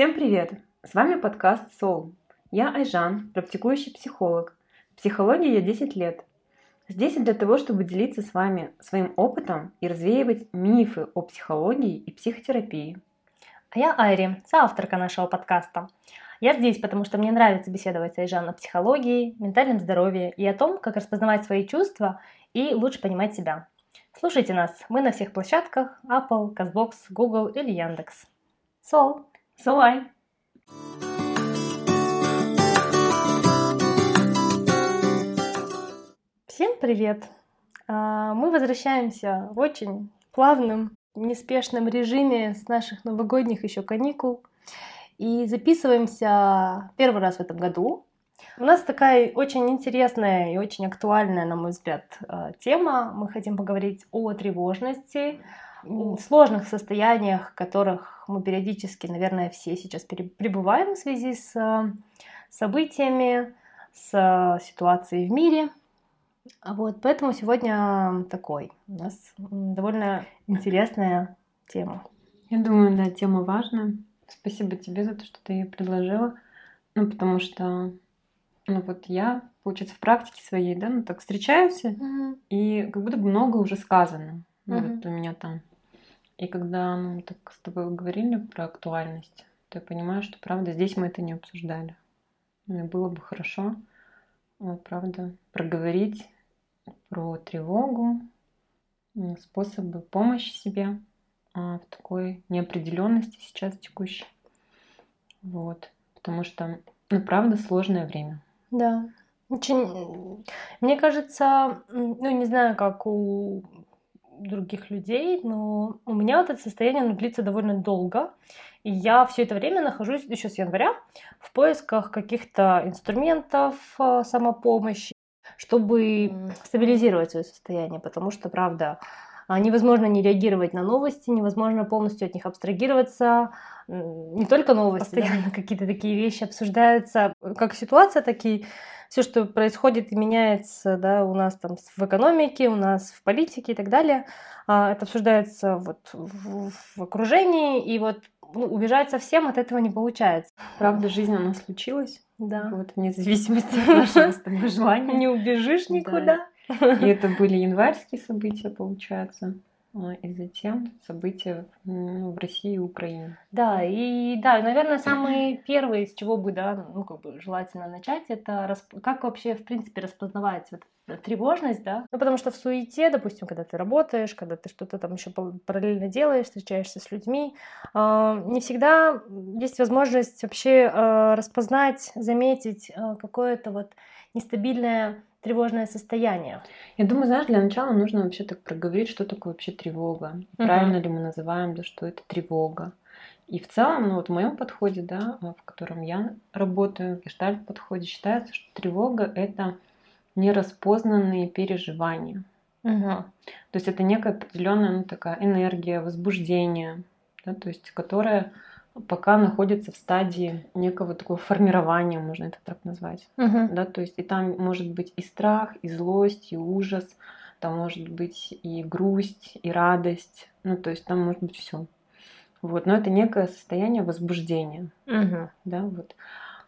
Всем привет! С вами подкаст Soul. Я Айжан, практикующий психолог. В психологии я 10 лет. Здесь я для того, чтобы делиться с вами своим опытом и развеивать мифы о психологии и психотерапии. А я Айри, соавторка нашего подкаста. Я здесь, потому что мне нравится беседовать с Айжан о психологии, ментальном здоровье и о том, как распознавать свои чувства и лучше понимать себя. Слушайте нас, мы на всех площадках Apple, CastBox, Google или Яндекс. Сол! Солай! Всем привет! А, мы возвращаемся в очень плавном, неспешном режиме с наших новогодних еще каникул и записываемся первый раз в этом году. У нас такая очень интересная и очень актуальная, на мой взгляд, а, тема. Мы хотим поговорить о тревожности, сложных состояниях, в которых мы периодически, наверное, все сейчас пребываем в связи с а, событиями, с ситуацией в мире – а вот, поэтому сегодня такой у нас довольно интересная тема. Я думаю, да, тема важная. Спасибо тебе за то, что ты ее предложила. Ну, потому что, ну вот я, получается, в практике своей, да, ну так встречаюсь, угу. и как будто бы много уже сказано. Ну, угу. вот у меня там. И когда ну, так с тобой говорили про актуальность, то я понимаю, что правда здесь мы это не обсуждали. Ну, и было бы хорошо, вот, правда, проговорить про тревогу, способы помощи себе а, в такой неопределенности сейчас текущей. Вот. Потому что, ну, правда, сложное время. Да. Очень, мне кажется, ну, не знаю, как у других людей, но у меня вот это состояние оно длится довольно долго. И я все это время нахожусь еще с января в поисках каких-то инструментов а, самопомощи, чтобы стабилизировать свое состояние, потому что, правда, невозможно не реагировать на новости, невозможно полностью от них абстрагироваться. Не только новости, постоянно да. какие-то такие вещи обсуждаются, как ситуация, так и все, что происходит и меняется да, у нас там в экономике, у нас в политике и так далее. А, это обсуждается вот в, в окружении, и вот ну, убежать совсем от этого не получается. Правда, жизнь она случилась. Да. Вот вне зависимости от нашего желания. Не убежишь никуда. И это были январские события, получается. А, и затем события ну, в России и Украине. Да, и да, наверное, самые первые, с чего бы, да, ну, как бы желательно начать, это расп... как вообще, в принципе, распознавать вот тревожность, да, ну, потому что в суете, допустим, когда ты работаешь, когда ты что-то там еще параллельно делаешь, встречаешься с людьми, э, не всегда есть возможность вообще э, распознать, заметить э, какое-то вот нестабильное тревожное состояние? Я думаю, знаешь, для начала нужно вообще так проговорить, что такое вообще тревога. Угу. Правильно ли мы называем, да, что это тревога. И в целом, ну вот в моем подходе, да, в котором я работаю, в гештальт подходе, считается, что тревога это нераспознанные переживания. Угу. То есть это некая определенная ну, такая энергия, возбуждение, да, то есть которая пока находится в стадии некого такого формирования, можно это так назвать. Угу. Да, то есть и там может быть и страх, и злость, и ужас, там может быть и грусть, и радость, ну то есть там может быть все. Вот, но это некое состояние возбуждения, угу. да, вот.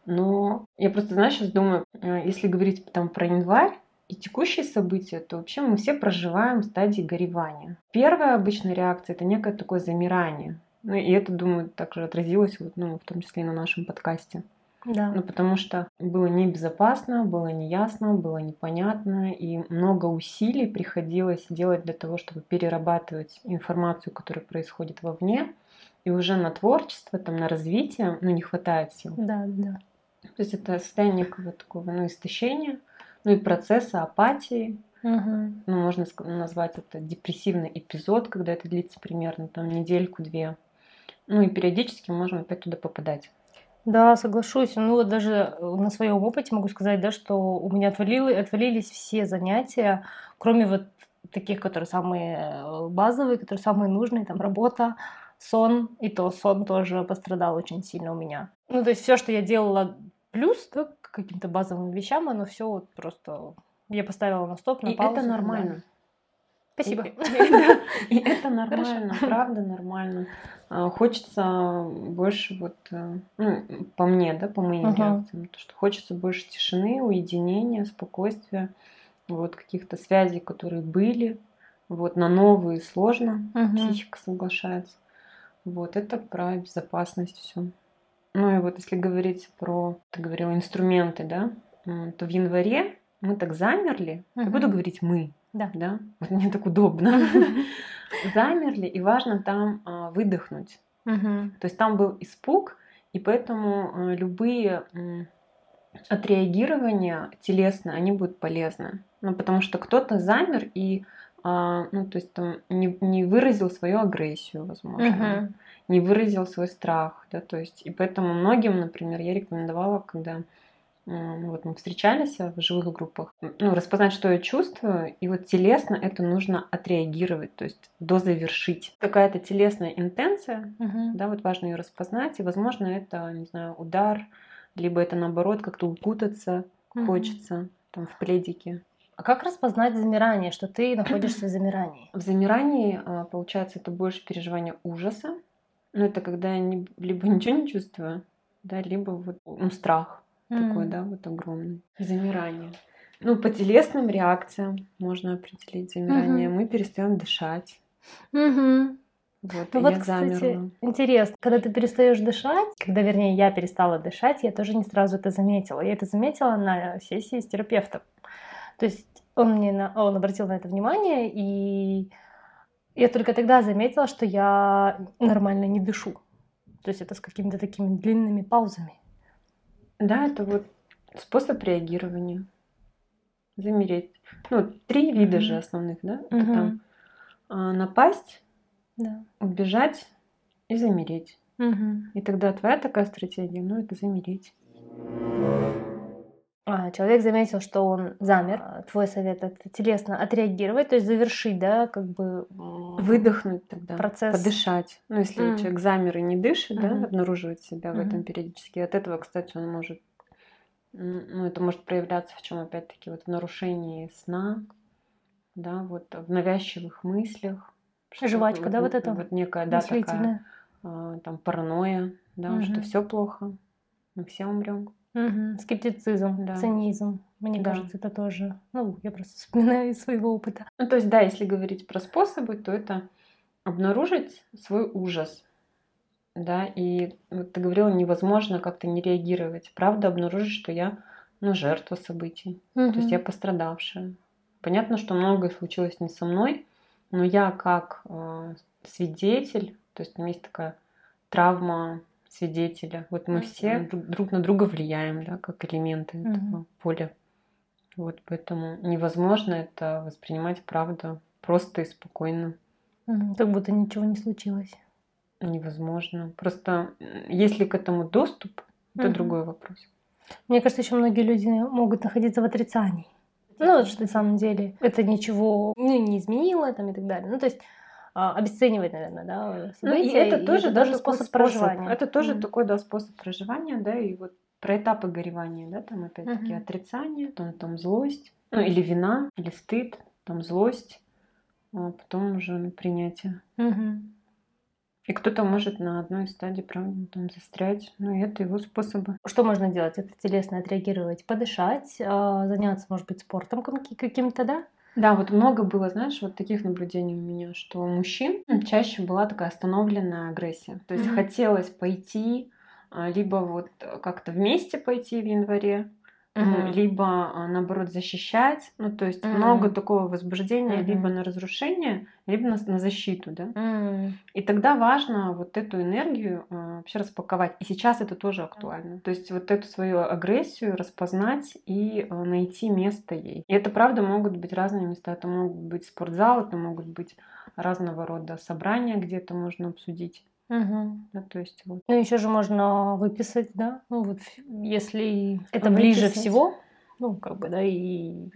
Но я просто, знаешь, сейчас думаю, э, если говорить там про январь, и текущие события, то вообще мы все проживаем стадии горевания. Первая обычная реакция это некое такое замирание. Ну и это, думаю, также отразилось, вот, ну, в том числе и на нашем подкасте. Да. Ну, потому что было небезопасно, было неясно, было непонятно, и много усилий приходилось делать для того, чтобы перерабатывать информацию, которая происходит вовне, и уже на творчество, там, на развитие, ну, не хватает сил. Да, да. То есть это состояние некого такого, ну, истощения, ну, и процесса апатии, Угу. Ну, можно назвать это депрессивный эпизод, когда это длится примерно там недельку-две. Ну и периодически можем опять туда попадать. Да, соглашусь. Ну вот даже э, на своем опыте могу сказать, да, что у меня отвалили, отвалились все занятия, кроме вот таких, которые самые э, базовые, которые самые нужные, там работа, сон, и то сон тоже пострадал очень сильно у меня. Ну то есть все, что я делала плюс да, к каким-то базовым вещам, оно все вот просто я поставила на стоп, на и паузу. это нормально. Спасибо. И это нормально, правда нормально. А, хочется больше вот, э, ну, по мне, да, по моим реакциям, то, что хочется больше тишины, уединения, спокойствия, вот каких-то связей, которые были, вот на новые сложно, психика соглашается. Вот это про безопасность все. Ну и вот если говорить про, ты говорила, инструменты, да, то в январе мы так замерли, я буду говорить мы, да. да, вот мне так удобно, замерли, и важно там а, выдохнуть. То есть там был испуг, и поэтому а, любые отреагирования телесные, они будут полезны. Ну, потому что кто-то замер и а, ну, то есть там не, не выразил свою агрессию, возможно, uh-huh. не выразил свой страх, да, то есть, и поэтому многим, например, я рекомендовала, когда вот мы встречались в живых группах, ну, распознать, что я чувствую, и вот телесно это нужно отреагировать, то есть дозавершить. Какая-то телесная интенция, uh-huh. да, вот важно ее распознать, и, возможно, это, не знаю, удар, либо это, наоборот, как-то укутаться uh-huh. хочется, там, в пледике. А как распознать замирание, что ты находишься в замирании? В замирании, а, получается, это больше переживание ужаса. Ну, это когда я не, либо ничего не чувствую, да, либо вот ну, страх mm. такой, да, вот огромный. Замирание. Ну, по телесным реакциям можно определить замирание. Mm-hmm. Мы перестаем дышать. Mm-hmm. Вот, ну вот, кстати, замерла. интересно, когда ты перестаешь дышать, когда, вернее, я перестала дышать, я тоже не сразу это заметила. Я это заметила на сессии с терапевтом. То есть он мне на, он обратил на это внимание, и я только тогда заметила, что я нормально не дышу. То есть это с какими-то такими длинными паузами. Да, это вот способ реагирования. Замереть. Ну, три вида mm-hmm. же основных, да? Это mm-hmm. там а, напасть, да. убежать и замереть. Mm-hmm. И тогда твоя такая стратегия, ну, это замереть. А, человек заметил, что он замер. Твой совет это телесно отреагировать, то есть завершить, да, как бы выдохнуть тогда, процесс, подышать. Ну, если mm. человек замер и не дышит, mm-hmm. да, обнаруживает себя mm-hmm. в этом периодически. От этого, кстати, он может, ну, это может проявляться в чем опять-таки вот в нарушении сна, да, вот в навязчивых мыслях. Жвачка, вот, да, вот это? Вот некая, да, такая, а, там паранойя, да, mm-hmm. что все плохо, мы все умрем. Угу. Скептицизм, да. цинизм. Мне да. кажется, это тоже. Ну, я просто вспоминаю из своего опыта. Ну, то есть, да, если говорить про способы, то это обнаружить свой ужас. Да, и вот ты говорила, невозможно как-то не реагировать. Правда, обнаружить, что я ну, жертва событий. Угу. То есть я пострадавшая. Понятно, что многое случилось не со мной, но я как э, свидетель, то есть у меня есть такая травма свидетеля. Вот мы все друг на друга влияем, да, как элементы mm-hmm. этого поля. Вот поэтому невозможно это воспринимать, правда, просто и спокойно. Mm-hmm. Как будто ничего не случилось. Невозможно. Просто если к этому доступ, это mm-hmm. другой вопрос. Мне кажется, еще многие люди могут находиться в отрицании. Ну, что на самом деле это ничего ну, не изменило там, и так далее. Ну, то есть обесценивать, наверное, да, события. Ну, и это тоже и даже способ, способ проживания. Это тоже mm. такой, да, способ проживания, да, и вот про этапы горевания, да, там опять-таки mm-hmm. отрицание, там, там злость, ну, или вина, или стыд, там злость, а потом уже ну, принятие. Mm-hmm. И кто-то может на одной стадии, правда, там застрять. Ну, и это его способы. Что можно делать? Это телесно отреагировать, подышать, а, заняться, может быть, спортом каким-то, да? Да, вот много было, знаешь, вот таких наблюдений у меня, что у мужчин чаще была такая остановленная агрессия. То есть mm-hmm. хотелось пойти, а, либо вот как-то вместе пойти в январе, угу. либо а, наоборот защищать. Ну, то есть угу. много такого возбуждения угу. либо на разрушение, либо на, на защиту, да. Угу. И тогда важно вот эту энергию а, вообще распаковать. И сейчас это тоже актуально. То есть вот эту свою агрессию распознать и а, найти место ей. И это правда могут быть разные места. Это могут быть спортзал, это могут быть разного рода собрания, где это можно обсудить. Угу. Да, то есть вот. Ну, еще же можно выписать, да, ну вот если это выписать. ближе всего, ну, как бы, да, и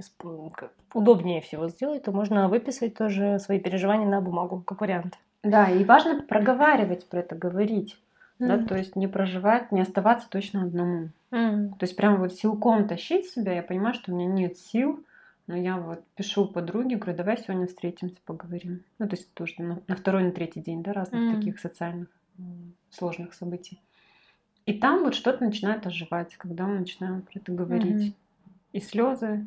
удобнее всего сделать, то можно выписать тоже свои переживания на бумагу, как вариант. Да, и важно проговаривать про это, говорить. Mm. Да, то есть не проживать, не оставаться точно одному. Mm. То есть прям вот силком тащить себя, я понимаю, что у меня нет сил Но я вот пишу подруге, говорю, давай сегодня встретимся, поговорим. Ну, то есть тоже на, на второй, на третий день, да, разных mm. таких социальных сложных событий. И там вот что-то начинает оживать, когда мы начинаем про это говорить. Mm-hmm. И слезы,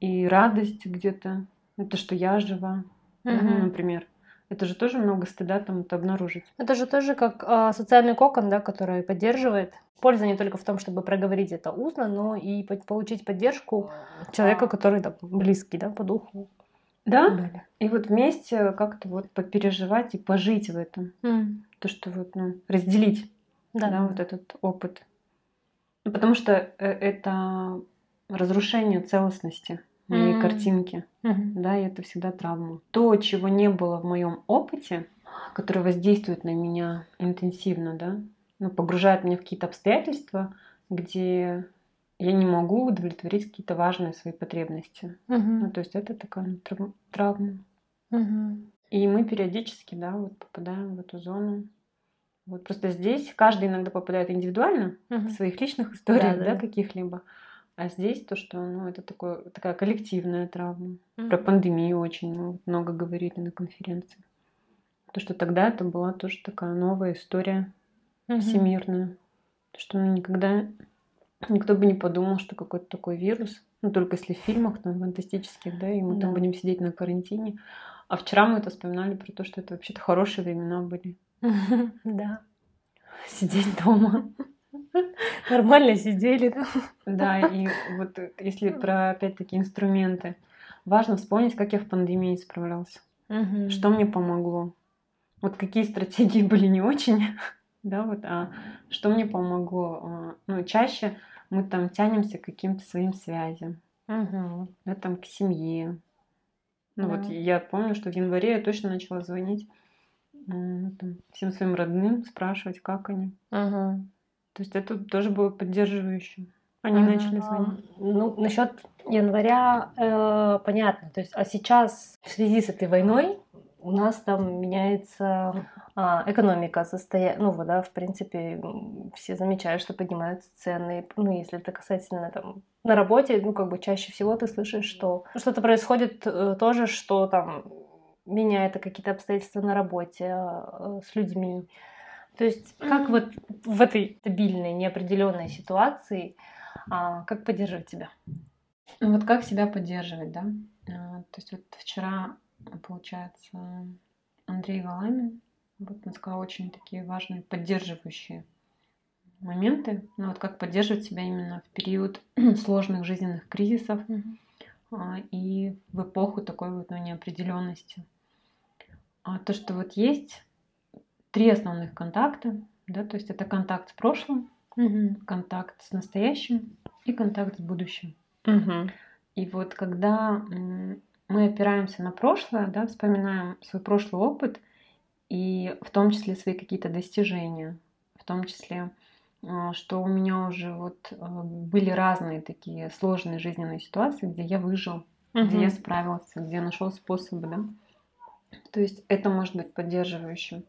и радость где-то. Это что я жива, mm-hmm. ну, например. Это же тоже много стыда там это обнаружить. Это же тоже как э, социальный кокон, да, который поддерживает. Польза не только в том, чтобы проговорить это устно, но и получить поддержку человека, который да, близкий, да, по духу. Да. И вот вместе как-то вот попереживать и пожить в этом. Mm. То, что вот, ну, разделить, да, да вот этот опыт. Потому что э, это разрушение целостности картинки, mm-hmm. да, и это всегда травма. То, чего не было в моем опыте, которое воздействует на меня интенсивно, да, ну, погружает меня в какие-то обстоятельства, где я не могу удовлетворить какие-то важные свои потребности. Mm-hmm. Ну, то есть это такая трав- травма. Mm-hmm. И мы периодически, да, вот попадаем в эту зону. Вот просто здесь каждый иногда попадает индивидуально mm-hmm. в своих личных историях, да, да. да каких-либо. А здесь то, что ну, это такое, такая коллективная травма. Mm-hmm. Про пандемию очень много говорили на конференции. То, что тогда это была тоже такая новая история mm-hmm. всемирная. То, что ну, никогда никто бы не подумал, что какой-то такой вирус, ну только если в фильмах там фантастических, да, и мы да. там будем сидеть на карантине. А вчера мы это вспоминали про то, что это вообще-то хорошие времена были. Да. Сидеть дома. Нормально сидели, да? И вот если про, опять-таки, инструменты, важно вспомнить, как я в пандемии справлялся. Угу. Что мне помогло. Вот какие стратегии были не очень, да, вот, а что мне помогло. А, ну, чаще мы там тянемся к каким-то своим связям, угу. да, там, к семье. Ну, да. вот я помню, что в январе я точно начала звонить там, всем своим родным, спрашивать, как они. Угу. То есть это тоже было поддерживающим. Они mm начали звонить. Ну, насчет января э, понятно. То есть, а сейчас в связи с этой войной у нас там меняется а, экономика, состоя... ну да, в принципе, все замечают, что поднимаются цены. Ну, если это касательно там на работе, ну, как бы чаще всего ты слышишь, что что-то происходит э, тоже, что там меняет какие-то обстоятельства на работе э, с людьми. То есть как вот в этой стабильной, неопределенной ситуации, а, как поддерживать себя? Ну вот как себя поддерживать, да? А, то есть вот вчера, получается, Андрей Валамин вот он сказал очень такие важные поддерживающие моменты. Ну вот как поддерживать себя именно в период сложных жизненных кризисов mm-hmm. и в эпоху такой вот ну, неопределенности. А то, что вот есть три основных контакта, да, то есть это контакт с прошлым, угу. контакт с настоящим и контакт с будущим. Угу. И вот когда мы опираемся на прошлое, да, вспоминаем свой прошлый опыт и в том числе свои какие-то достижения, в том числе а, что у меня уже вот а, были разные такие сложные жизненные ситуации, где я выжил, угу. где я справился, где я нашел способы, да. То есть это может быть поддерживающим.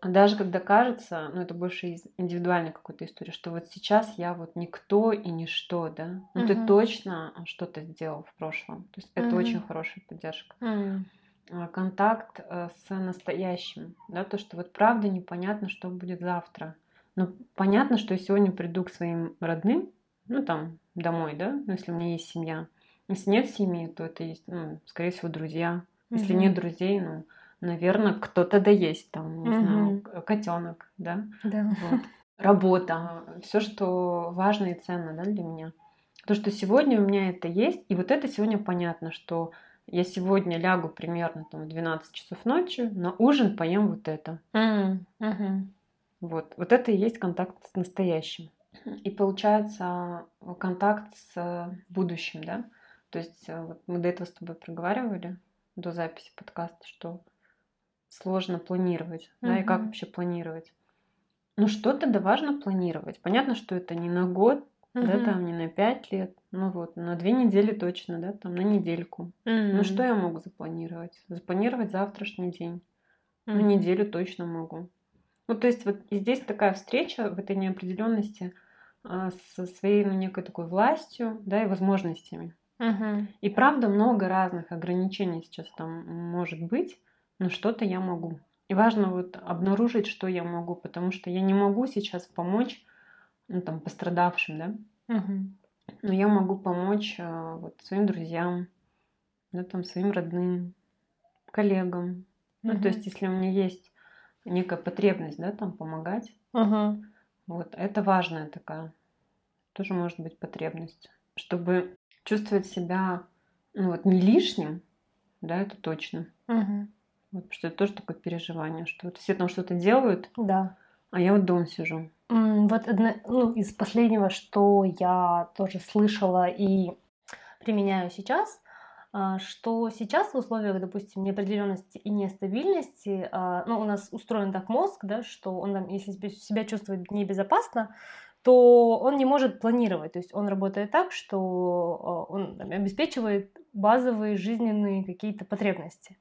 А даже когда кажется, ну это больше из индивидуальной какой-то истории, что вот сейчас я вот никто и ничто, да, ну угу. ты точно что-то сделал в прошлом. То есть это угу. очень хорошая поддержка. Угу. Контакт э, с настоящим, да, то, что вот правда непонятно, что будет завтра. Но понятно, что я сегодня приду к своим родным, ну там домой, да, ну если у меня есть семья. Если нет семьи, то это есть, ну, скорее всего, друзья. Если угу. нет друзей, ну, наверное, кто-то да есть там, не угу. знаю, котенок, да? Да. Вот. Работа, все, что важно и ценно, да, для меня. То, что сегодня у меня это есть, и вот это сегодня понятно, что я сегодня лягу примерно там в 12 часов ночи, на ужин поем вот это. Mm. Uh-huh. Вот, вот это и есть контакт с настоящим. И получается контакт с будущим, да? То есть э, вот мы до этого с тобой проговаривали, до записи подкаста, что сложно планировать, угу. да, и как вообще планировать. Ну, что-то да важно планировать. Понятно, что это не на год, угу. да, там не на пять лет, ну вот, на две недели точно, да, там на недельку. Угу. Ну, что я могу запланировать? Запланировать завтрашний день. Угу. На неделю точно могу. Ну, то есть вот здесь такая встреча в этой неопределенности а, со своей, ну, некой такой властью, да, и возможностями. Мгм. И правда много разных ограничений сейчас там может быть, но что-то я могу. И важно вот обнаружить, что я могу, потому что я не могу сейчас помочь ну, там, пострадавшим, да, Мгм. но я могу помочь а, вот, своим друзьям, да, там, своим родным, коллегам. Ну, Мгм. то есть, если у меня есть некая потребность, да, там, помогать, Мгм. вот, это важная такая, тоже может быть потребность, чтобы чувствовать себя, ну, вот, не лишним, да, это точно. Мгм. Вот, потому что это тоже такое переживание, что вот все там что-то делают, Да. а я вот дома сижу. Вот одно, ну, из последнего, что я тоже слышала и применяю сейчас, а, что сейчас в условиях, допустим, неопределенности и нестабильности, а, ну, у нас устроен так мозг, да, что он, там, если себя чувствует небезопасно, то он не может планировать. То есть он работает так, что а, он там, обеспечивает базовые жизненные какие-то потребности.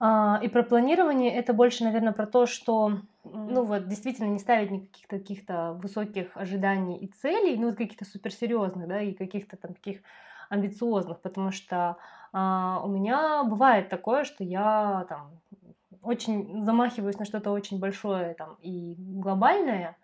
А, И про планирование это больше, наверное, про то, что ну вот действительно не ставить никаких каких-то высоких ожиданий и целей, ну вот каких-то суперсерьезных, да, и каких-то там таких амбициозных, потому что а, у меня бывает такое, что я там очень замахиваюсь на что-то очень большое там и глобальное,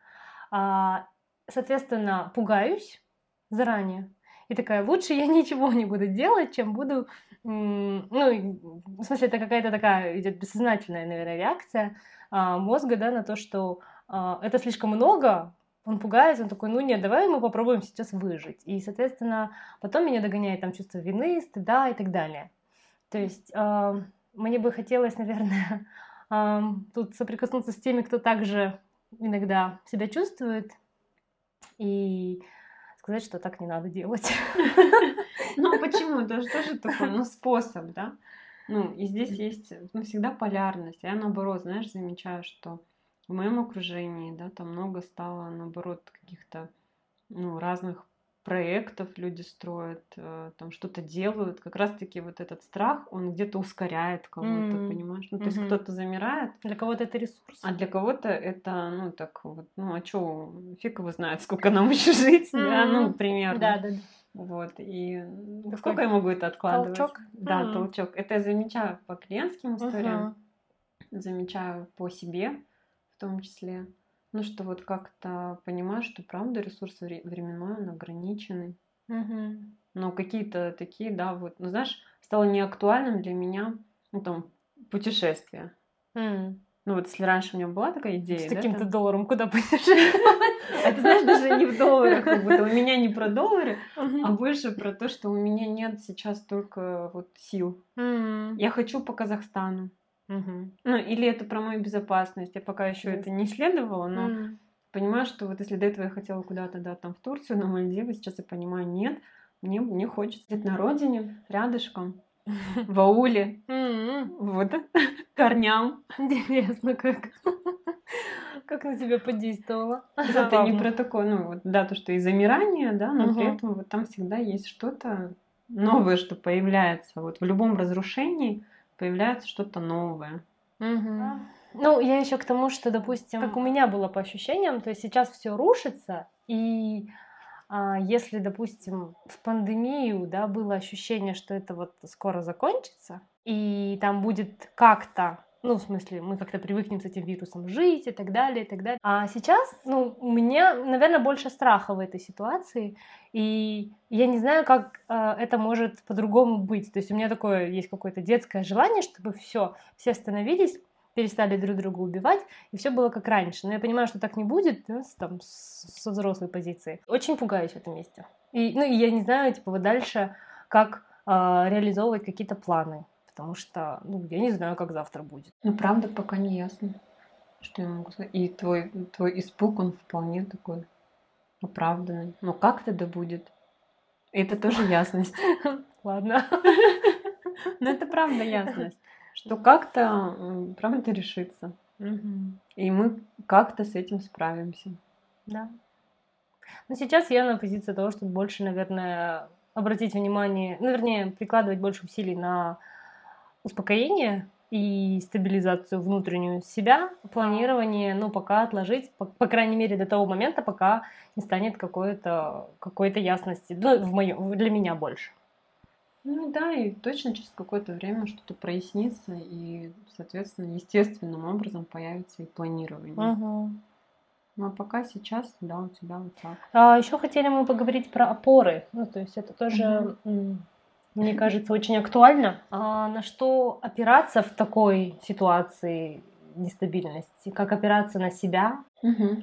а, соответственно, пугаюсь заранее. И такая, лучше я ничего не буду делать, чем буду... Ну, в смысле, это какая-то такая идет бессознательная, наверное, реакция а, мозга, да, на то, что а, это слишком много, он пугается, он такой, ну нет, давай мы попробуем сейчас выжить. И, соответственно, потом меня догоняет там чувство вины, стыда и так далее. То есть а, мне бы хотелось, наверное, тут соприкоснуться с теми, кто также иногда себя чувствует, и сказать, что так не надо делать. Ну, а почему? Это же тоже такой, ну, способ, да? Ну, и здесь есть ну, всегда полярность. Я, наоборот, знаешь, замечаю, что в моем окружении, да, там много стало, наоборот, каких-то, ну, разных проектов люди строят, э, там что-то делают. Как раз-таки вот этот страх, он где-то ускоряет кого-то, М, понимаешь? Ну, то есть мгм. кто-то замирает, Для кого-то это ресурс. а для кого-то это, ну, так вот, ну, а чё, фиг его знает, сколько нам еще жить, да, ну, примерно. Да, да, да. Вот, и Такой сколько я могу это откладывать? толчок? Да, Мгм. толчок. Это я замечаю по клиентским историям, Мгм. замечаю по себе в том числе. Ну, что вот как-то понимаю, что правда ресурс вре- временной, он ограниченный. Мгм. Но какие-то такие, да, вот, ну, знаешь, стало неактуальным для меня, ну, там, путешествия. М. Ну, вот если раньше у меня была такая идея, С да, таким-то там- долларом куда путешествовать? а ты знаешь, даже не в долларах, как будто у меня не про доллары, а больше про то, что у меня нет сейчас только вот сил. Я хочу по Казахстану. Мгм. Ну, или это про мою безопасность. Я пока еще это не исследовала, но М. понимаю, что вот если до этого я хотела куда-то, да, там в Турцию, на Мальдивы, сейчас я понимаю, нет, мне, мне хочется быть на родине, рядышком, в ауле, М. вот, корням. Интересно, как. Как на тебя подействовало. Это не про такое, ну, вот, да, то, что и замирание, да, но при этом вот там всегда есть что-то новое, что появляется. Вот в любом разрушении появляется что-то новое. Мгм. Ну, я еще к тому, что, допустим, как у меня было по ощущениям, то есть сейчас все рушится, и а, если, допустим, в пандемию, да, было ощущение, что это вот скоро закончится, и там будет как-то, ну, в смысле, мы как-то привыкнем с этим вирусом жить и так далее, и так далее. А сейчас, ну, у меня, наверное, больше страха в этой ситуации, и я не знаю, как э, это может по-другому быть. То есть у меня такое есть какое-то детское желание, чтобы все, все остановились, перестали друг друга убивать, и все было как раньше. Но я понимаю, что так не будет, да, там, со взрослой позиции. Очень пугаюсь в этом месте. И, ну, и я не знаю, типа, вот дальше, как а, реализовывать какие-то планы. Потому что, ну, я не знаю, как завтра будет. Ну, правда, пока не ясно, что я могу сказать. И твой, твой испуг, он вполне такой оправданный. Но как тогда будет? Это тоже ясность. Ладно. Но это правда ясность. Что как-то, правда, решится. И мы как-то с этим справимся. Да. Но сейчас я на позиции того, чтобы больше, наверное, обратить внимание, ну, вернее, прикладывать больше усилий на успокоение и стабилизацию внутреннюю себя, планирование, ну, пока отложить, по, по крайней мере, до того момента, пока не станет какой-то какой-то ясности, ну, в моем, для меня больше. Ну да, и точно через какое-то время что-то прояснится, и, соответственно, естественным образом появится и планирование. Угу. Ну а пока сейчас, да, у тебя вот так. А еще хотели мы поговорить про опоры. Ну, то есть это тоже, угу. Мне кажется, очень актуально. А на что опираться в такой ситуации нестабильности? Как опираться на себя? Угу.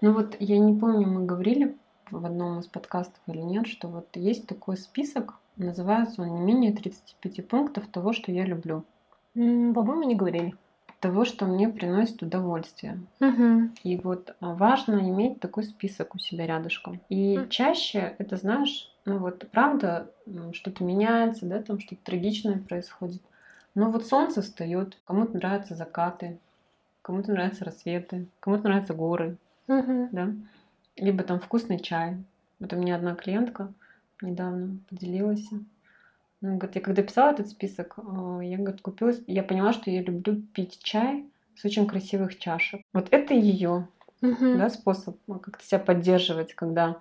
Ну вот я не помню, мы говорили в одном из подкастов или нет, что вот есть такой список, называется он не менее 35 пунктов того, что я люблю. По-моему, не говорили. Того, что мне приносит удовольствие. Угу. И вот важно иметь такой список у себя рядышком. И угу. чаще это, знаешь, ну вот правда, что-то меняется, да, там что-то трагичное происходит. Но вот солнце встает, кому-то нравятся закаты, кому-то нравятся рассветы, кому-то нравятся горы, угу. да, либо там вкусный чай. Вот у меня одна клиентка недавно поделилась. Ну, говорит, я когда писала этот список, э, я говорит, купила, я поняла, что я люблю пить чай с очень красивых чашек. Вот это ее угу. да, способ как-то себя поддерживать, когда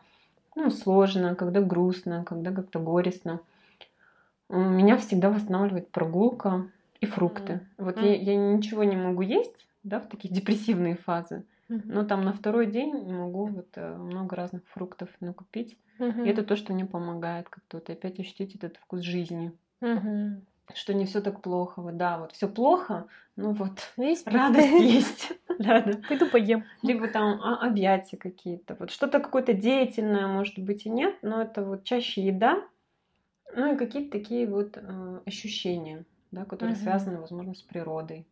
ну, сложно, когда грустно, когда как-то горестно. Меня всегда восстанавливает прогулка и фрукты. Mm. Вот mm. Я, я ничего не могу есть, да, в такие депрессивные фазы. Но там на второй день могу вот э, много разных фруктов накупить. Угу. И это то, что мне помогает как-то вот опять ощутить этот вкус жизни. Угу. Что не все так плохо. Вот, да, вот все плохо, но вот есть радость есть. Да, да. Пойду поем. Либо там а, объятия какие-то. Вот что-то какое-то деятельное, может быть, и нет, но это вот чаще еда, ну и какие-то такие вот э, ощущения, да, которые угу. связаны, возможно, с природой.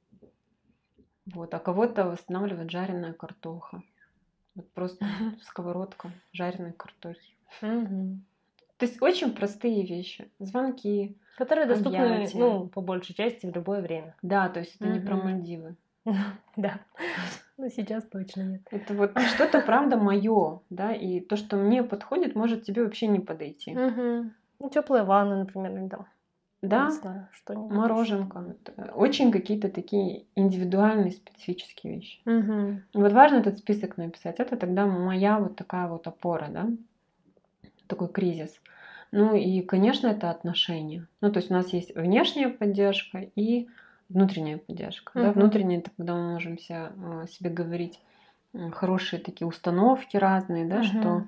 Вот. А кого-то восстанавливает жареная картоха. Вот просто сковородка жареной картохи. То есть очень простые вещи. Звонки. Которые доступны, объятия. ну, по большей части в любое время. Да, то есть это не про Мальдивы. Да. Ну, сейчас точно нет. Это вот что-то, правда, мое, да, и то, что мне подходит, может тебе вообще не подойти. Ну, теплая ванна, например, или там да, знаю, что мороженка. Очень какие-то такие индивидуальные, специфические вещи. Угу. Вот важно этот список написать. Это тогда моя вот такая вот опора, да, такой кризис. Ну и, конечно, это отношения. Ну, то есть у нас есть внешняя поддержка и внутренняя поддержка. Угу. Да? Внутренняя это когда мы можем себе, э, себе говорить хорошие такие установки разные, да, угу. что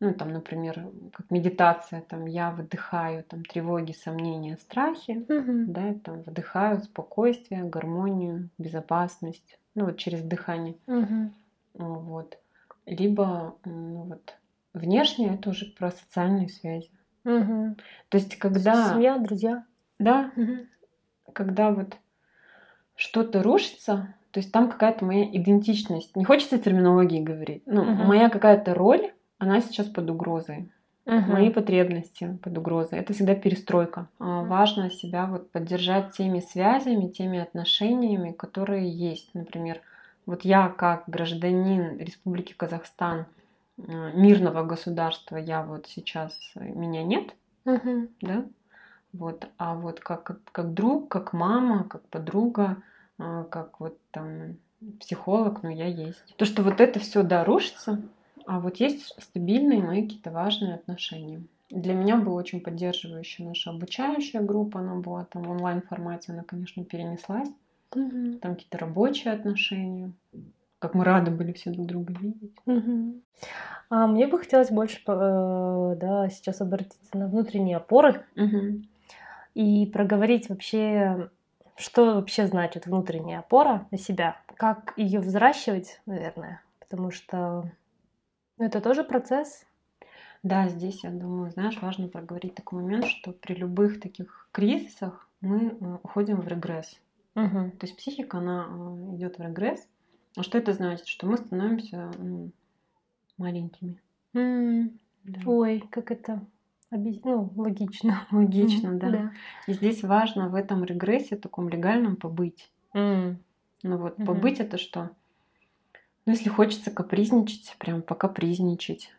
ну, там, например, как медитация, там, я выдыхаю там тревоги, сомнения, страхи, угу. да, там, выдыхаю спокойствие, гармонию, безопасность, ну, вот через дыхание. Угу. Вот. Либо, ну, вот, внешне это уже про социальные связи. Угу. То есть, когда... Семья, друзья. Да. Угу. Когда вот что-то рушится, то есть там какая-то моя идентичность. Не хочется терминологии говорить. Ну, угу. моя какая-то роль она сейчас под угрозой. Угу. Мои потребности под угрозой. Это всегда перестройка. Угу. Важно себя вот поддержать теми связями, теми отношениями, которые есть. Например, вот я как гражданин Республики Казахстан, э, мирного государства, я вот сейчас, э, меня нет, угу. да, вот, а вот как, как друг, как мама, как подруга, э, как вот там психолог, ну я есть. То, что вот это все, да, рушится, а вот есть стабильные мои какие-то важные отношения. Для меня была очень поддерживающая наша обучающая группа, она была там в онлайн-формате, она, конечно, перенеслась. Угу. Там какие-то рабочие отношения, как мы рады были все друг друга видеть. Угу. А мне бы хотелось больше, э, да, сейчас обратиться на внутренние опоры угу. И проговорить вообще, что вообще значит внутренняя опора на себя, как ее взращивать, наверное, потому что это тоже процесс? Да, здесь, я думаю, знаешь, важно проговорить такой момент, что при любых таких кризисах мы э, уходим в регресс. Угу. То есть психика, она э, идет в регресс. А что это значит? Что мы становимся ну, маленькими. Mm. Да. Ой, как это ну, логично. Логично, да. да. И здесь важно в этом регрессе таком легальном побыть. Mm. Ну вот, mm-hmm. побыть это что? Ну, если хочется капризничать, прям покапризничать.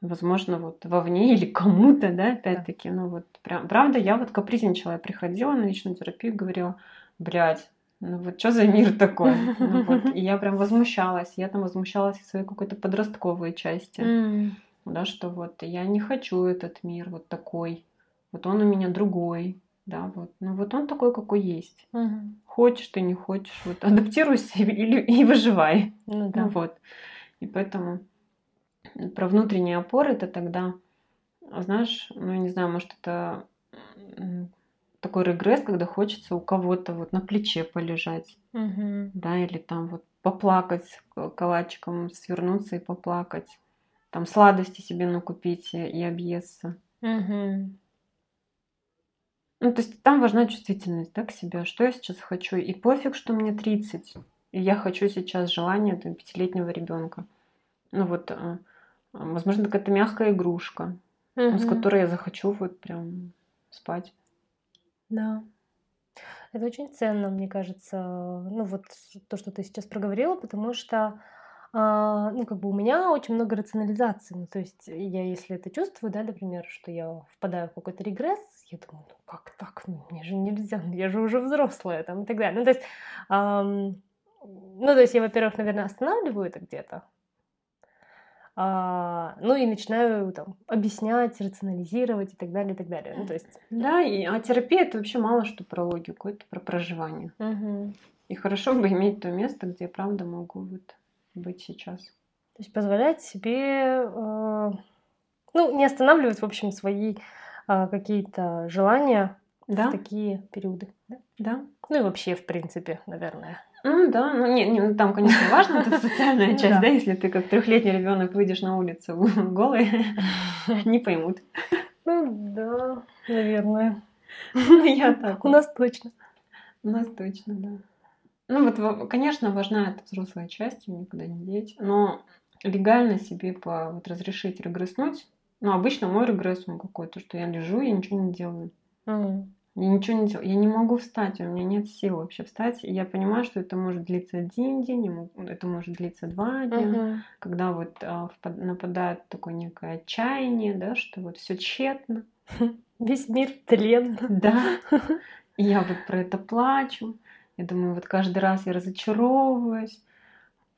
Возможно, вот вовне или кому-то, да, опять-таки. Ну вот, прям, правда, я вот капризничала, я приходила на личную терапию, говорила, блядь, ну вот что за мир такой? Ну, вот. И я прям возмущалась. Я там возмущалась в своей какой-то подростковой части. Mm. Да, что вот я не хочу этот мир вот такой. вот он у меня другой, да, вот. Ну вот он такой, какой есть. Угу. Хочешь ты, не хочешь, вот адаптируйся или, и выживай. Ну да. Ну вот. И поэтому про внутренние опоры это тогда, знаешь, ну я не знаю, может это такой регресс, когда хочется у кого-то вот на плече полежать, Мгм. да, или там вот поплакать калачиком, свернуться и поплакать, там сладости себе накупить и объесться. Мгм. Ну, то есть там важна чувствительность, да, к себе, что я сейчас хочу. И пофиг, что мне 30, и я хочу сейчас желание там, пятилетнего ребенка. Ну вот, э, возможно, какая-то мягкая игрушка, ну, с которой я захочу вот прям спать. Да. Это очень ценно, мне кажется, ну вот то, что ты сейчас проговорила, потому что, а, ну как бы у меня очень много рационализации, ну то есть я если это чувствую, да, например, что я впадаю в какой-то регресс, я думаю, ну как так, ну мне же нельзя, ну, я же уже взрослая, там и так далее. Ну то есть, ам, ну то есть я, во-первых, наверное, останавливаю это где-то, а, ну и начинаю там объяснять, рационализировать и так далее, и так далее. Ну то есть, Да, и, а терапия это вообще мало что про логику, это про проживание. мгм. И хорошо бы иметь то место, где я правда могу вот быть сейчас. То есть позволять себе, э, ну, не останавливать, в общем, свои а, какие-то желания Да, в такие периоды. да? да. Ну и вообще, в принципе, наверное. Ну да, ну не, не, ну, там, конечно, важно эта социальная Ну часть, да. если ты как трехлетний ребенок выйдешь на улицу голый, не поймут. Ну да, наверное. Ну, Я так. У нас точно. У нас точно, да. Ну вот, во- конечно, важна эта взрослая часть, её никуда не деть, но легально себе по, вот, разрешить регресснуть, ну, обычно мой регресс он какой-то, что я лежу, я ничего не делаю. М. Я ничего не делаю. Я не могу встать, у меня нет сил вообще встать. И я понимаю, что это может длиться один день, это может длиться два дня. Мгм. Когда вот а, нападает такое некое отчаяние, да, что вот все тщетно. Весь мир тлен. Да. И я вот про это плачу. Я думаю, вот каждый раз я разочаровываюсь.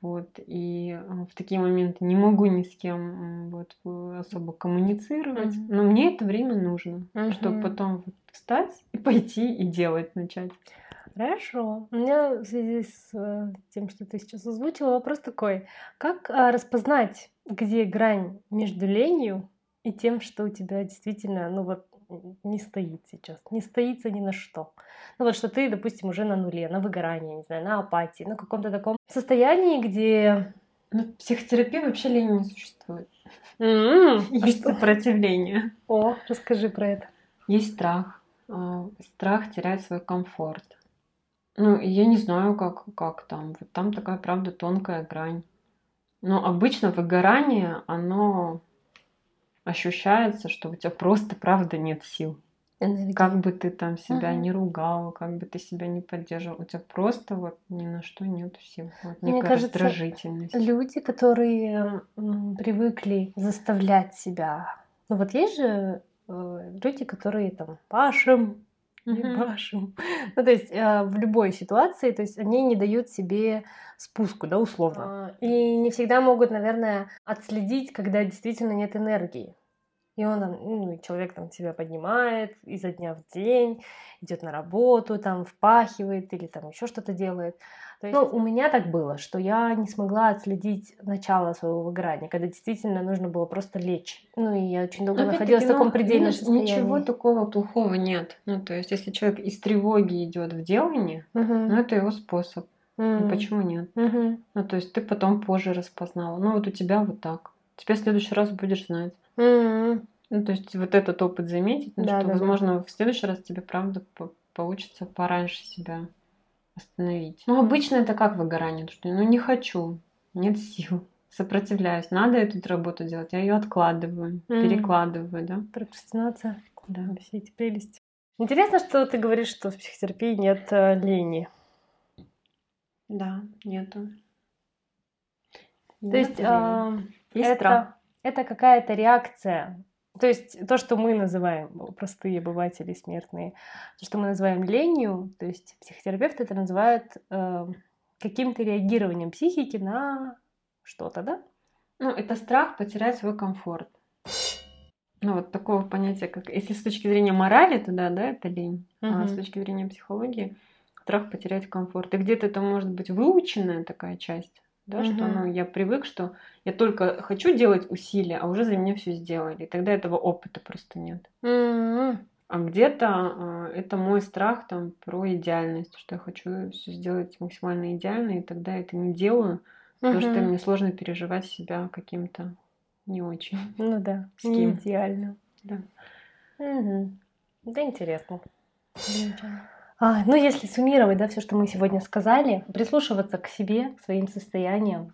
Вот, и в такие моменты не могу ни с кем вот, э, особо коммуницировать. Мгм. Но мне это время нужно, чтобы Мгм. потом вот встать и пойти и делать начать. Хорошо. У меня в связи с э, тем, что ты сейчас озвучила, вопрос такой. Как а, распознать, где грань между ленью и тем, что у тебя действительно, ну вот, не стоит сейчас, не стоится ни на что? Ну вот, что ты, допустим, уже на нуле, на выгорании, не знаю, на апатии, на каком-то таком состоянии, где... В психотерапии вообще лени не существует. А Есть что? сопротивление. О, расскажи про это. Есть страх. а, Страх терять свой комфорт. Ну, я не знаю, как, как там. Вот там такая, правда, тонкая грань. Но обычно выгорание, оно ощущается, что у тебя просто, правда, нет сил. Энергия. Как бы ты там себя Мгм. не ругал, как бы ты себя не поддерживал, у тебя просто вот ни на что нет сил. Вот Мне некая кажется, раздражительность. Люди, которые привыкли заставлять себя. Ну вот есть же э, люди, которые там пашем, пашем. Ну то есть э, в любой ситуации, то есть они не дают себе спуску, да, условно. А, И не всегда могут, наверное, отследить, когда действительно нет энергии. И он там, ну, человек там себя поднимает изо дня в день, идет на работу, там впахивает или там еще что-то делает. То есть, ну, у меня так было, что я не смогла отследить начало своего выгорания, когда действительно нужно было просто лечь. Ну, и я очень долго Опять-таки, находилась в таком ну, предельном видишь, состоянии. Ничего такого плохого нет. Ну, то есть, если человек из тревоги идет в делание, Мгм. ну, это его способ. Ну, М. почему нет? Мгм. Ну, то есть, ты потом позже распознала. Ну, вот у тебя вот так. Теперь в следующий раз будешь знать. М. Ну, то есть, вот этот опыт заметить, ну, Да, что, да, да. возможно, в следующий раз тебе, правда, по- получится пораньше себя остановить. Ну, обычно это как выгорание, что ну, не хочу, нет сил, сопротивляюсь, надо эту работу делать, я ее откладываю, М. перекладываю, да. Прокрастинация. Да. Все эти прелести. Интересно, что ты говоришь, что в психотерапии нет э, лени. Да, нету. То есть а, Есть это, страх. это какая-то реакция. То есть то, что мы называем, простые обыватели смертные, то, что мы называем ленью, то есть психотерапевт это называет э, каким-то реагированием психики на что-то, да? Ну, это страх потерять свой комфорт. ну, вот такого понятия, как если с точки зрения морали, то да, да, это лень. Угу. А с точки зрения психологии страх потерять комфорт. И где-то это может быть выученная такая часть, да, угу. что ну, я привык, что я только хочу делать усилия, а уже за меня все сделали. И тогда этого опыта просто нет. Угу. А где-то э, это мой страх там про идеальность, что я хочу все сделать максимально идеально, и тогда я это не делаю, угу. потому что мне сложно переживать себя каким-то не очень. Ну да, с не идеально. Да. Угу. Да, интересно. А, ну, если суммировать, да, все, что мы сегодня сказали, прислушиваться к себе, к своим состояниям,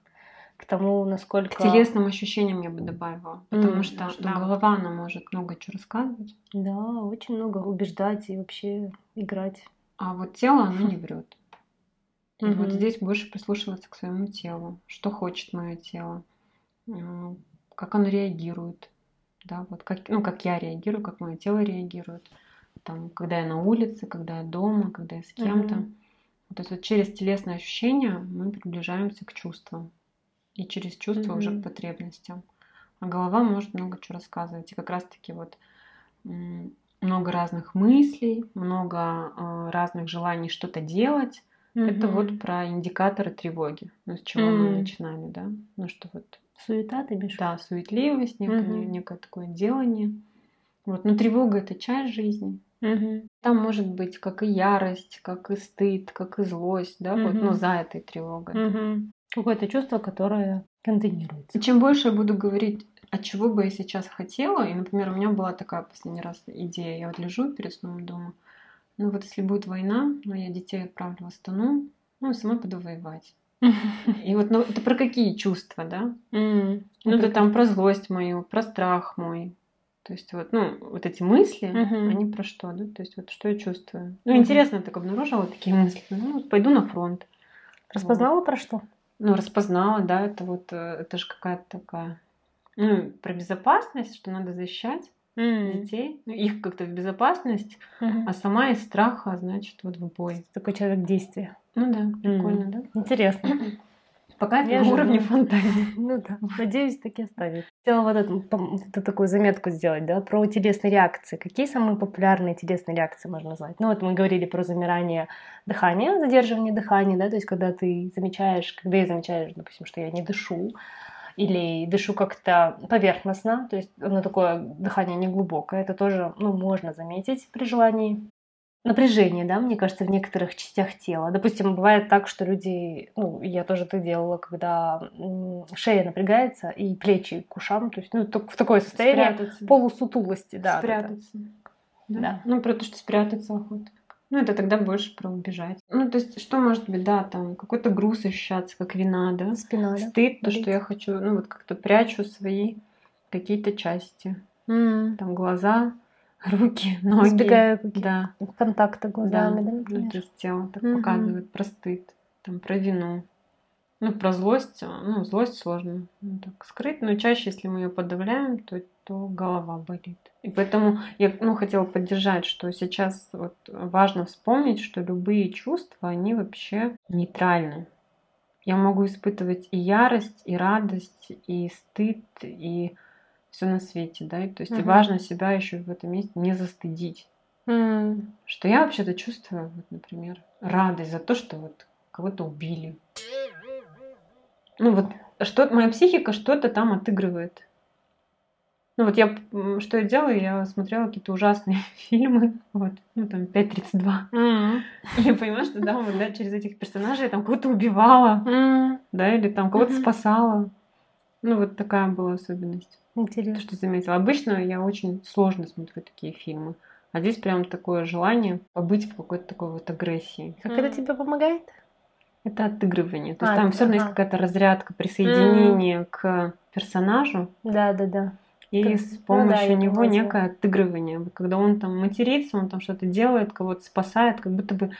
к тому, насколько... К телесным ощущениям я бы добавила, потому mm, что, что да, голова, она может много чего рассказывать. Да, очень много убеждать и вообще играть. А вот тело, оно не врет. И mm-hmm. вот здесь больше прислушиваться к своему телу. Что хочет мое тело? как оно реагирует, да, вот как, ну, как я реагирую, как мое тело реагирует, там, когда я на улице, когда я дома, когда я с кем-то. Mm-hmm. То есть вот через телесные ощущения мы приближаемся к чувствам. И через чувства mm-hmm. уже к потребностям. А голова может много чего рассказывать. И как раз-таки вот много разных мыслей, много э, разных желаний что-то делать. Mm-hmm. Это вот про индикаторы тревоги. Ну, с чего mm-hmm. мы начинали, да? Ну, что вот Суета ты бишь? Да, суетливость, некое, угу. некое такое делание. Вот. Но тревога это часть жизни. Угу. Там может быть как и ярость, как и стыд, как и злость, да, угу. вот, но за этой тревогой. Угу. Какое-то чувство, которое контейнируется. И чем больше я буду говорить, от чего бы я сейчас хотела, и, например, у меня была такая последний раз идея, я вот лежу перед сном дома, ну вот если будет война, ну я детей отправлю в Астану, ну и сама пойду воевать. И вот, ну, это про какие чувства, да? Mm. Ну, это там про злость мою, про страх мой. То есть вот, ну, вот эти мысли, uh-huh. они про что, да? То есть вот что я чувствую. Ну, uh-huh. интересно, я так обнаружила такие мысли. Ну, вот пойду на фронт. Распознала вот. про что? Ну, распознала, да, это вот, э, это же какая-то такая, ну, про безопасность, что надо защищать mm. детей, ну, их как-то в безопасность, mm-hmm. а сама из страха, значит, вот в бой. Такой человек действия. Ну да, прикольно, mm. да? Интересно. Пока это на уровне фантазии. Ну да, надеюсь, так и оставит. Хотела вот эту, эту такую заметку сделать, да, про телесные реакции. Какие самые популярные телесные реакции можно назвать? Ну вот мы говорили про замирание дыхания, задерживание дыхания, да, то есть когда ты замечаешь, когда я замечаю, допустим, что я не дышу, или дышу как-то поверхностно, то есть оно такое дыхание неглубокое, это тоже ну, можно заметить при желании напряжение, да, мне кажется, в некоторых частях тела. Допустим, бывает так, что люди, ну, я тоже это делала, когда шея напрягается и плечи к ушам, то есть, ну, в такое состояние спрятаться. полусутулости, да. Спрятаться. Да. да. Ну, про то, что спрятаться охота. Ну, это тогда больше про убежать. Ну, то есть, что может быть, да, там, какой-то груз ощущаться, как вина, да? Спина, Стыд, да? то, что я хочу, ну, вот как-то прячу свои какие-то части. Mm. Там глаза, руки, ноги. Избегая да. контакта глазами, да, да например? Ну, то есть тело так угу. показывает про стыд, там, про вину. Ну, про злость, ну, злость сложно ну, так скрыть, но чаще, если мы ее подавляем, то, то голова болит. И поэтому я ну, хотела поддержать, что сейчас вот важно вспомнить, что любые чувства, они вообще нейтральны. Я могу испытывать и ярость, и радость, и стыд, и все на свете, да, и, то есть угу. и важно себя еще в этом месте не застыдить. Mm. Что я вообще-то чувствую, вот, например, радость за то, что вот кого-то убили. Ну вот, что моя психика что-то там отыгрывает. Ну вот я, что я делаю, я смотрела какие-то ужасные фильмы, вот, ну там 5.32. Mm. И я понимаю, что да, вот, да, через этих персонажей я там кого-то убивала, mm. да, или там кого-то mm-hmm. спасала. Ну вот такая была особенность. Интересно. Что заметила. Обычно я очень сложно смотрю такие фильмы. А здесь прям такое желание побыть в какой-то такой вот агрессии. Как mm. это тебе помогает? Это отыгрывание. То есть а, там все равно есть какая-то разрядка, присоединение mm. к персонажу. Да, да, да. И как... с помощью ну, да, него некое отыгрывание. Когда он там матерится, он там что-то делает, кого-то спасает, как будто бы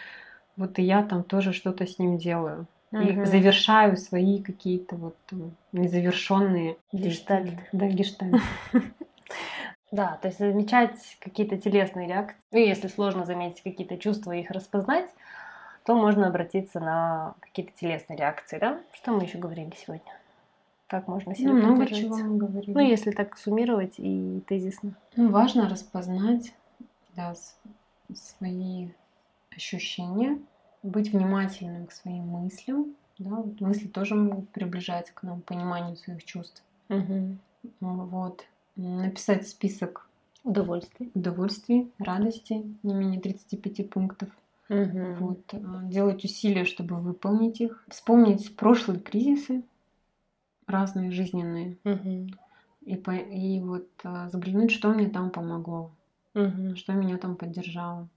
вот и я там тоже что-то с ним делаю и завершаю свои какие-то вот незавершенные гештальт. Да, гештальт. Да, то есть замечать какие-то телесные реакции. Ну, если сложно заметить какие-то чувства и их распознать, то можно обратиться на какие-то телесные реакции, да? Что мы еще говорили сегодня? Как можно себя ну, много чего мы говорили. Ну, если так суммировать и тезисно. Ну, важно распознать да, свои ощущения, быть внимательным к своим мыслям. Да, мысли тоже могут приближать к нам пониманию своих чувств. Угу. Вот. Написать список Удовольствий. удовольствий, радости, не менее 35 пунктов. Угу. Вот. а, Делать усилия, чтобы выполнить их. Вспомнить прошлые кризисы, разные жизненные. Угу. И, по- и вот а, заглянуть, что мне там помогло, Угу. что меня там поддержало.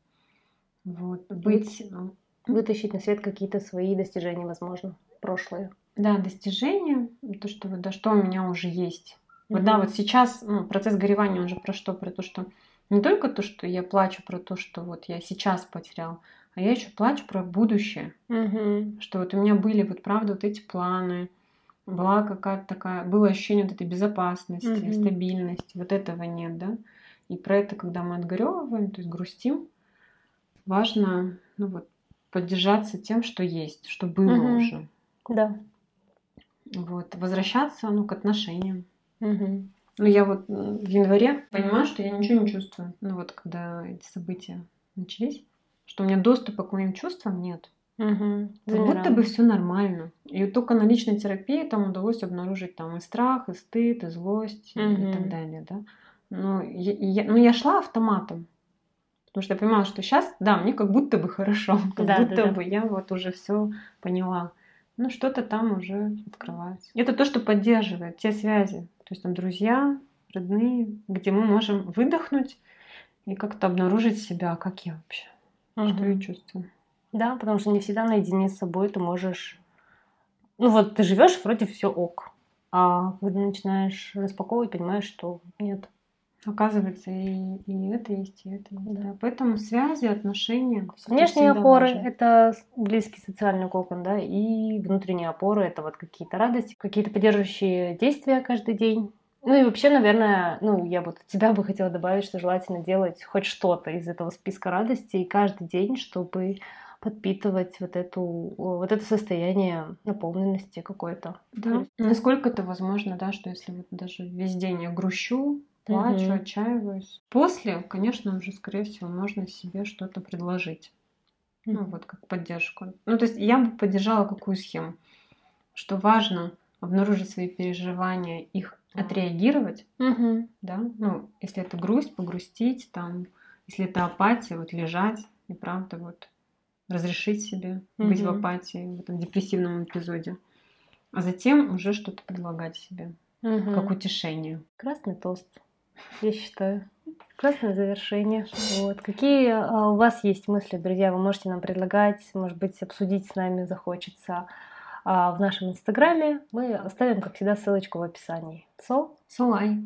Вот. Быть, а, Вытащить на свет какие-то свои достижения, возможно, прошлые. да, достижения, то, что вот, да, что у меня уже есть. Вот Мгм. да, вот сейчас ну, процесс горевания, он же про что? Про то, что не только то, что я плачу про то, что вот я сейчас потерял, а я еще плачу про будущее. Мгм. Что вот у меня были вот правда вот эти планы, была какая-то такая, было ощущение вот этой безопасности, Мгм. стабильности, вот этого нет, да. И про это, когда мы отгоревываем, то есть грустим, важно, ну вот, поддержаться тем, что есть, что было Мгм. уже. Да. Вот, возвращаться, ну, к отношениям. Мгм. Ну, я вот м, в январе понимаю, что я ничего не чувствую. Ну, вот, когда эти события начались, что у меня доступа к моим чувствам нет. Мгм. Как будто Замираем. бы все нормально. И только на личной терапии там удалось обнаружить там и страх, и стыд, и злость, и Мгм. так далее, да. Но я, и я- ну, я шла автоматом. Потому что я понимала, что сейчас, да, мне как будто бы хорошо, как Да, да, будто да. бы я вот уже все поняла. Ну, что-то там уже открывается. Это то, что поддерживает те связи. То есть там друзья, родные, где мы можем выдохнуть и как-то обнаружить себя, как я вообще, что я чувствую. Да, потому что не всегда наедине с собой ты можешь... Ну вот ты живешь, вроде все ок. А когда начинаешь распаковывать, понимаешь, что нет. Оказывается, и, и это есть, и это есть. Да. Поэтому связи, отношения. Внешние опоры важно. это близкий социальный кокон, да, и внутренние опоры это вот какие-то радости, какие-то поддерживающие действия каждый день. Ну и вообще, наверное, ну я вот от тебя бы хотела добавить, что желательно делать хоть что-то из этого списка радостей каждый день, чтобы подпитывать вот эту вот это состояние наполненности какой-то. Да. Насколько это возможно, да, что если вот даже весь день я грущу, плачу, Мгм. отчаиваюсь. После, конечно, уже, скорее всего, можно себе что-то предложить. Ну, вот как поддержку. Ну, то есть я бы поддержала какую схему? Что важно обнаружить свои переживания, их отреагировать, Мгм. да, ну, если это грусть, погрустить, там, если это апатия, вот лежать и правда вот разрешить себе быть в апатии, в этом депрессивном эпизоде, а затем уже что-то предлагать себе, Мгм. как утешение. Красный тост, я считаю. Красное завершение. Вот. Какие а, у вас есть мысли, друзья? Вы можете нам предлагать, может быть, обсудить с нами захочется а, в нашем инстаграме. Мы оставим, как всегда, ссылочку в описании. Сол? Солай.